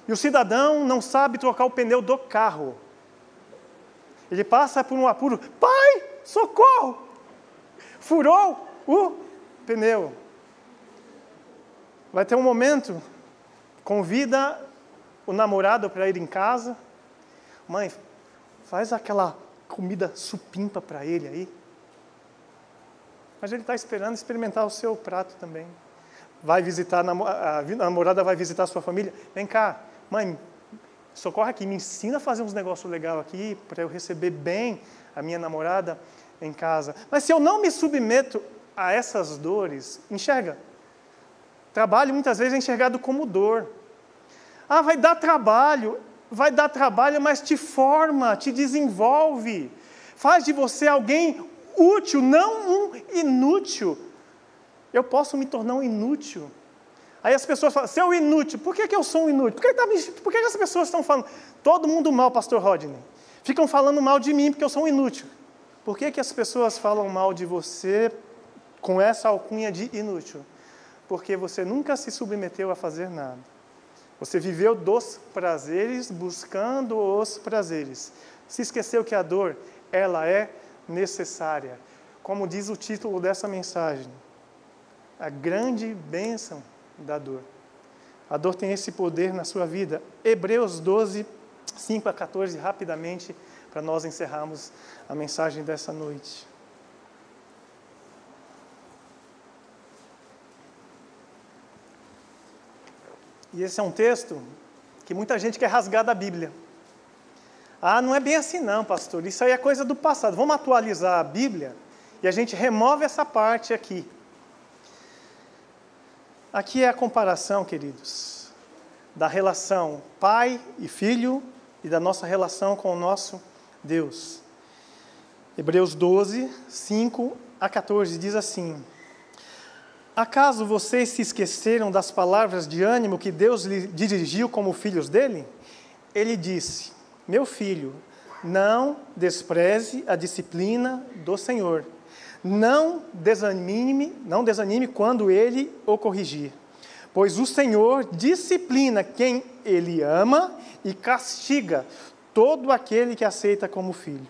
S1: E o cidadão não sabe trocar o pneu do carro. Ele passa por um apuro, pai, socorro! Furou o pneu. Vai ter um momento convida o namorado para ir em casa. Mãe, faz aquela comida supimpa para ele aí. Mas ele está esperando experimentar o seu prato também. Vai visitar, a namorada vai visitar a sua família. Vem cá, mãe, socorre aqui, me ensina a fazer uns negócios legais aqui para eu receber bem a minha namorada em casa. Mas se eu não me submeto a essas dores, enxerga, Trabalho muitas vezes é enxergado como dor. Ah, vai dar trabalho, vai dar trabalho, mas te forma, te desenvolve, faz de você alguém útil, não um inútil. Eu posso me tornar um inútil. Aí as pessoas falam, seu inútil, por que, que eu sou um inútil? Por que, tá, por que, que as pessoas estão falando? Todo mundo mal, pastor Rodney. Ficam falando mal de mim porque eu sou um inútil. Por que, que as pessoas falam mal de você com essa alcunha de inútil? porque você nunca se submeteu a fazer nada. Você viveu dos prazeres, buscando os prazeres. Se esqueceu que a dor, ela é necessária. Como diz o título dessa mensagem, a grande bênção da dor. A dor tem esse poder na sua vida. Hebreus 12, 5 a 14, rapidamente, para nós encerrarmos a mensagem dessa noite. E esse é um texto que muita gente quer rasgar da Bíblia. Ah, não é bem assim não, pastor. Isso aí é coisa do passado. Vamos atualizar a Bíblia e a gente remove essa parte aqui. Aqui é a comparação, queridos, da relação pai e filho e da nossa relação com o nosso Deus. Hebreus 12, 5 a 14 diz assim: Acaso vocês se esqueceram das palavras de ânimo que Deus lhe dirigiu como filhos dele? Ele disse: Meu filho, não despreze a disciplina do Senhor. Não desanime, não desanime quando ele o corrigir. Pois o Senhor disciplina quem ele ama e castiga todo aquele que aceita como filho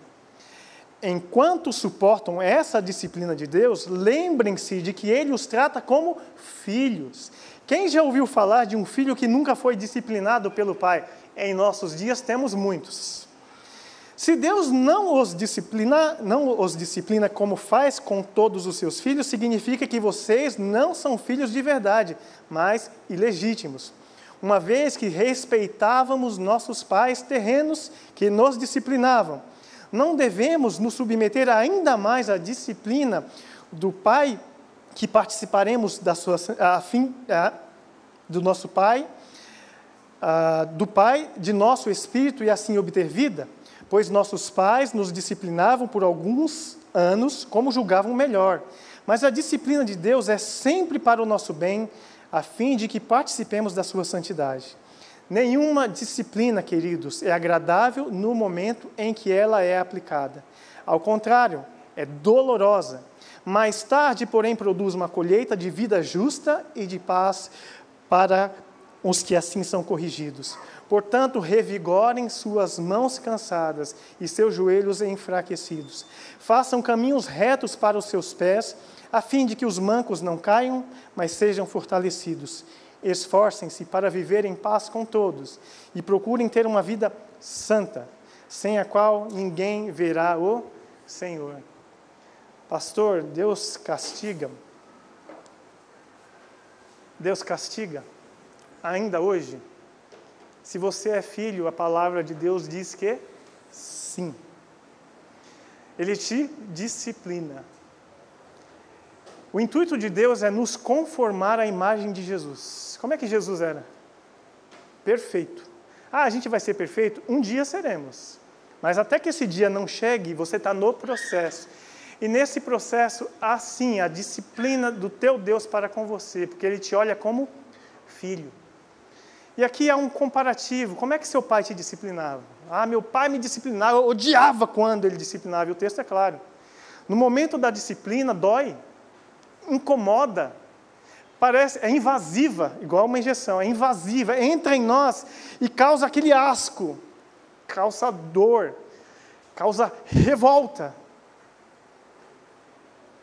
S1: enquanto suportam essa disciplina de Deus, lembrem-se de que Ele os trata como filhos. Quem já ouviu falar de um filho que nunca foi disciplinado pelo pai? Em nossos dias temos muitos. Se Deus não os disciplina, não os disciplina como faz com todos os seus filhos, significa que vocês não são filhos de verdade, mas ilegítimos. Uma vez que respeitávamos nossos pais terrenos que nos disciplinavam, não devemos nos submeter ainda mais à disciplina do Pai, que participaremos da sua, a fim, a, do nosso Pai, a, do Pai, de nosso Espírito e assim obter vida? Pois nossos pais nos disciplinavam por alguns anos como julgavam melhor. Mas a disciplina de Deus é sempre para o nosso bem, a fim de que participemos da sua santidade. Nenhuma disciplina, queridos, é agradável no momento em que ela é aplicada. Ao contrário, é dolorosa. Mais tarde, porém, produz uma colheita de vida justa e de paz para os que assim são corrigidos. Portanto, revigorem suas mãos cansadas e seus joelhos enfraquecidos. Façam caminhos retos para os seus pés, a fim de que os mancos não caiam, mas sejam fortalecidos esforcem-se para viver em paz com todos e procurem ter uma vida santa, sem a qual ninguém verá o Senhor. Pastor, Deus castiga. Deus castiga ainda hoje Se você é filho, a palavra de Deus diz que sim. Ele te disciplina. O intuito de Deus é nos conformar à imagem de Jesus. Como é que Jesus era? Perfeito. Ah, a gente vai ser perfeito? Um dia seremos. Mas até que esse dia não chegue, você está no processo. E nesse processo, há sim a disciplina do teu Deus para com você, porque Ele te olha como filho. E aqui há um comparativo. Como é que seu pai te disciplinava? Ah, meu pai me disciplinava, eu odiava quando ele disciplinava, e o texto é claro. No momento da disciplina, dói, incomoda, parece, é invasiva, igual uma injeção, é invasiva, entra em nós e causa aquele asco, causa dor, causa revolta,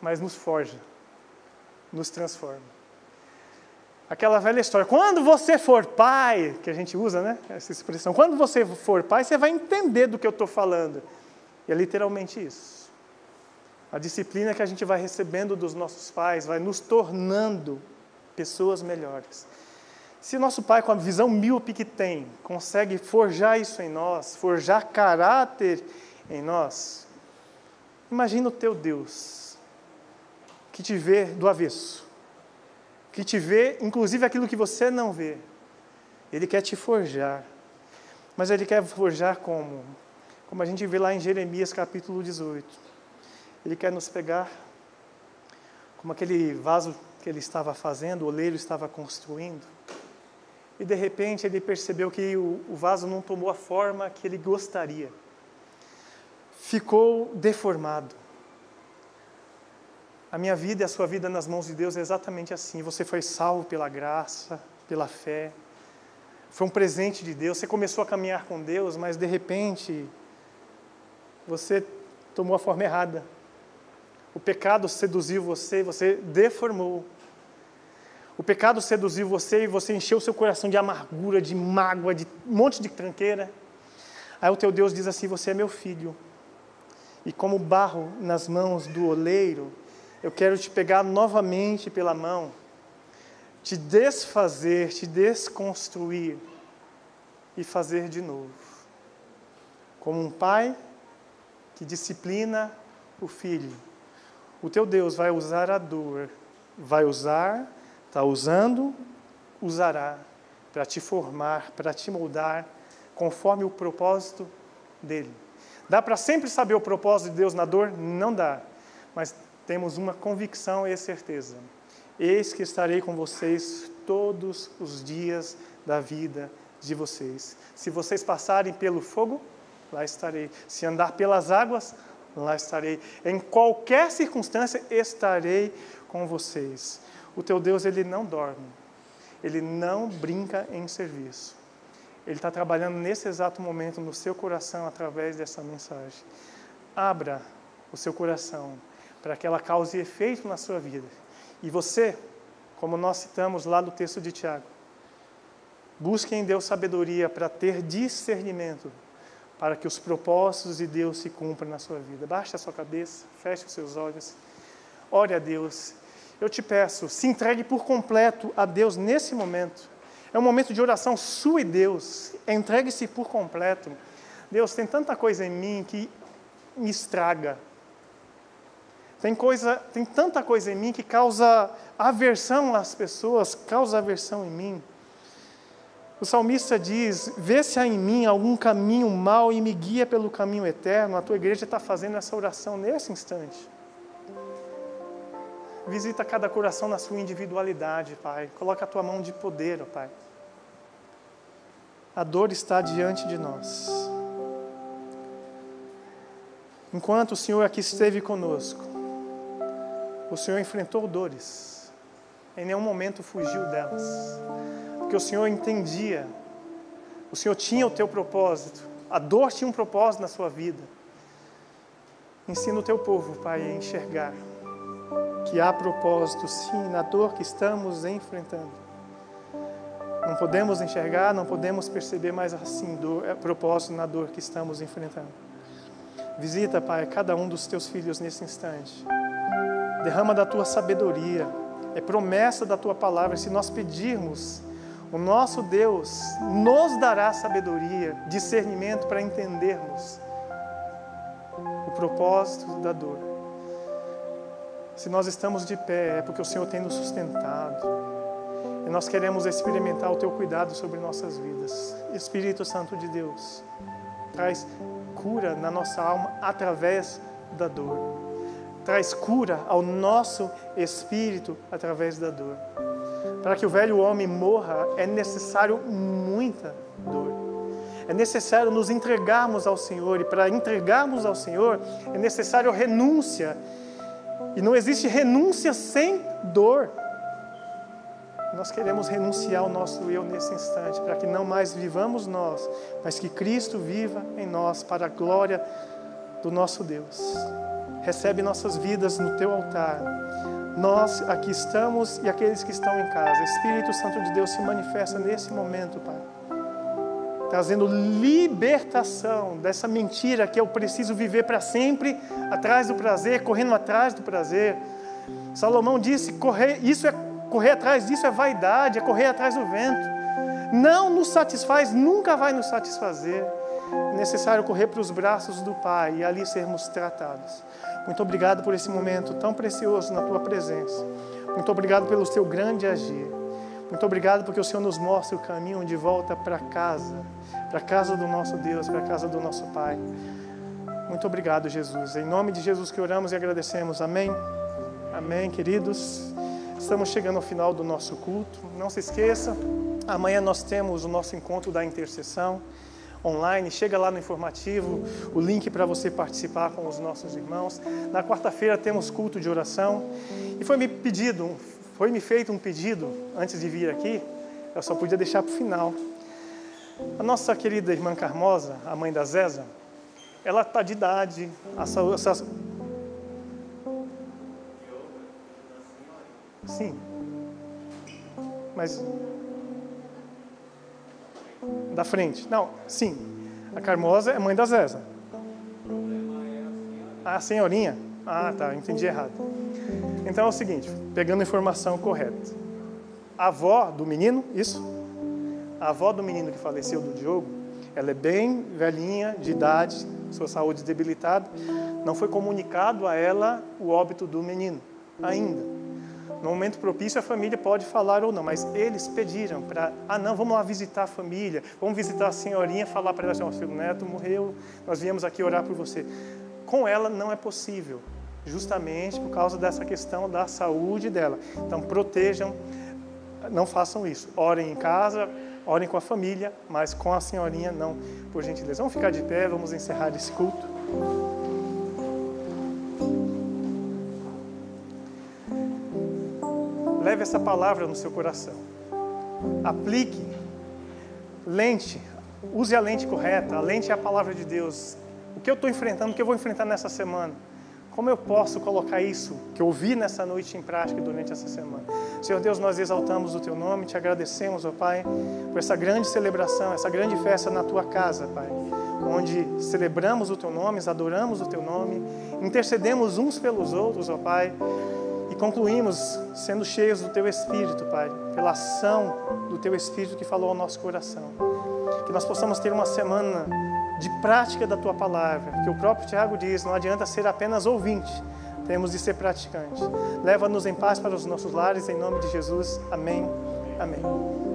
S1: mas nos forja, nos transforma. Aquela velha história, quando você for pai, que a gente usa, né? Essa expressão, quando você for pai, você vai entender do que eu estou falando. E é literalmente isso. A disciplina que a gente vai recebendo dos nossos pais vai nos tornando pessoas melhores. Se nosso pai, com a visão míope que tem, consegue forjar isso em nós, forjar caráter em nós, imagina o teu Deus, que te vê do avesso que te vê, inclusive aquilo que você não vê. Ele quer te forjar. Mas ele quer forjar como? Como a gente vê lá em Jeremias capítulo 18. Ele quer nos pegar como aquele vaso que ele estava fazendo, o oleiro estava construindo. E de repente ele percebeu que o, o vaso não tomou a forma que ele gostaria. Ficou deformado. A minha vida e a sua vida nas mãos de Deus é exatamente assim. Você foi salvo pela graça, pela fé. Foi um presente de Deus. Você começou a caminhar com Deus, mas de repente você tomou a forma errada. O pecado seduziu você, você deformou. O pecado seduziu você e você encheu seu coração de amargura, de mágoa, de um monte de tranqueira. Aí o teu Deus diz assim: Você é meu filho. E como barro nas mãos do oleiro, eu quero te pegar novamente pela mão, te desfazer, te desconstruir e fazer de novo. Como um pai que disciplina o filho. O teu Deus vai usar a dor, vai usar, está usando, usará para te formar, para te moldar, conforme o propósito dele. Dá para sempre saber o propósito de Deus na dor? Não dá. Mas temos uma convicção e certeza. Eis que estarei com vocês todos os dias da vida de vocês. Se vocês passarem pelo fogo, lá estarei. Se andar pelas águas, lá estarei. Em qualquer circunstância, estarei com vocês. O teu Deus, ele não dorme. Ele não brinca em serviço. Ele está trabalhando nesse exato momento no seu coração através dessa mensagem. Abra o seu coração para que ela cause efeito na sua vida. E você, como nós citamos lá no texto de Tiago, busque em Deus sabedoria para ter discernimento, para que os propósitos de Deus se cumpram na sua vida. Baixe a sua cabeça, feche os seus olhos, ore a Deus. Eu te peço, se entregue por completo a Deus nesse momento. É um momento de oração sua e Deus. Entregue-se por completo. Deus, tem tanta coisa em mim que me estraga, tem, coisa, tem tanta coisa em mim que causa aversão às pessoas, causa aversão em mim. O salmista diz: Vê se há em mim algum caminho mau e me guia pelo caminho eterno. A tua igreja está fazendo essa oração nesse instante. Visita cada coração na sua individualidade, Pai. Coloca a tua mão de poder, ó Pai. A dor está diante de nós. Enquanto o Senhor aqui esteve conosco, o Senhor enfrentou dores, em nenhum momento fugiu delas, porque o Senhor entendia, o Senhor tinha o teu propósito, a dor tinha um propósito na sua vida. Ensina o teu povo, Pai, a enxergar que há propósito sim na dor que estamos enfrentando. Não podemos enxergar, não podemos perceber mais assim dor, é propósito na dor que estamos enfrentando. Visita, Pai, cada um dos teus filhos nesse instante derrama da tua sabedoria, é promessa da tua palavra. Se nós pedirmos O nosso Deus nos dará sabedoria, discernimento para entendermos o propósito da dor. Se nós estamos de pé, é porque o Senhor tem nos sustentado. E nós queremos experimentar o teu cuidado sobre nossas vidas. Espírito Santo de Deus, traz cura na nossa alma através da dor. Traz cura ao nosso espírito através da dor. Para que o velho homem morra, é necessário muita dor. É necessário nos entregarmos ao Senhor, e para entregarmos ao Senhor é necessário renúncia. E não existe renúncia sem dor. Nós queremos renunciar ao nosso eu nesse instante, para que não mais vivamos nós, mas que Cristo viva em nós, para a glória do nosso Deus. Recebe nossas vidas no teu altar nós aqui estamos e aqueles que estão em casa. Espírito Santo de Deus se manifesta nesse momento, Pai. Trazendo libertação dessa mentira que eu preciso viver para sempre atrás do prazer, correndo atrás do prazer. Salomão disse: correr, isso é correr atrás disso é vaidade, é correr atrás do vento. Não nos satisfaz, nunca vai nos satisfazer. É necessário correr para os braços do Pai e ali sermos tratados. Muito obrigado por esse momento tão precioso na tua presença. Muito obrigado pelo teu grande agir. Muito obrigado porque o Senhor nos mostra o caminho de volta para casa, para a casa do nosso Deus, para a casa do nosso Pai. Muito obrigado, Jesus. Em nome de Jesus que oramos e agradecemos. Amém. Amém, queridos. Estamos chegando ao final do nosso culto. Não se esqueça, amanhã nós temos o nosso encontro da intercessão online, chega lá no informativo, o link para você participar com os nossos irmãos. Na quarta-feira temos culto de oração e foi me pedido, foi me feito um pedido antes de vir aqui, eu só podia deixar para o final. A nossa querida irmã Carmosa, a mãe da Zeza, ela está de idade, a saúde, Sim. Mas da frente. Não, sim. A Carmosa é mãe da Zéza. A senhorinha? Ah, tá, entendi errado. Então é o seguinte, pegando a informação correta. A avó do menino, isso? A avó do menino que faleceu do Diogo, ela é bem velhinha, de idade, sua saúde debilitada. Não foi comunicado a ela o óbito do menino ainda. No momento propício, a família pode falar ou não, mas eles pediram para, ah, não, vamos lá visitar a família, vamos visitar a senhorinha, falar para ela assim: o filho neto morreu, nós viemos aqui orar por você. Com ela não é possível, justamente por causa dessa questão da saúde dela. Então, protejam, não façam isso. Orem em casa, orem com a família, mas com a senhorinha não, por gentileza. Vamos ficar de pé, vamos encerrar esse culto. Leve essa palavra no seu coração. Aplique lente, use a lente correta. A lente é a palavra de Deus. O que eu estou enfrentando, o que eu vou enfrentar nessa semana? Como eu posso colocar isso que eu ouvi nessa noite em prática durante essa semana? Senhor Deus, nós exaltamos o Teu nome, te agradecemos, ó Pai, por essa grande celebração, essa grande festa na Tua casa, Pai, onde celebramos o Teu nome, adoramos o Teu nome, intercedemos uns pelos outros, ó Pai, concluímos sendo cheios do Teu Espírito, Pai, pela ação do Teu Espírito que falou ao nosso coração. Que nós possamos ter uma semana de prática da Tua palavra, que o próprio Tiago diz: não adianta ser apenas ouvinte, temos de ser praticante. Leva-nos em paz para os nossos lares, em nome de Jesus. Amém. Amém.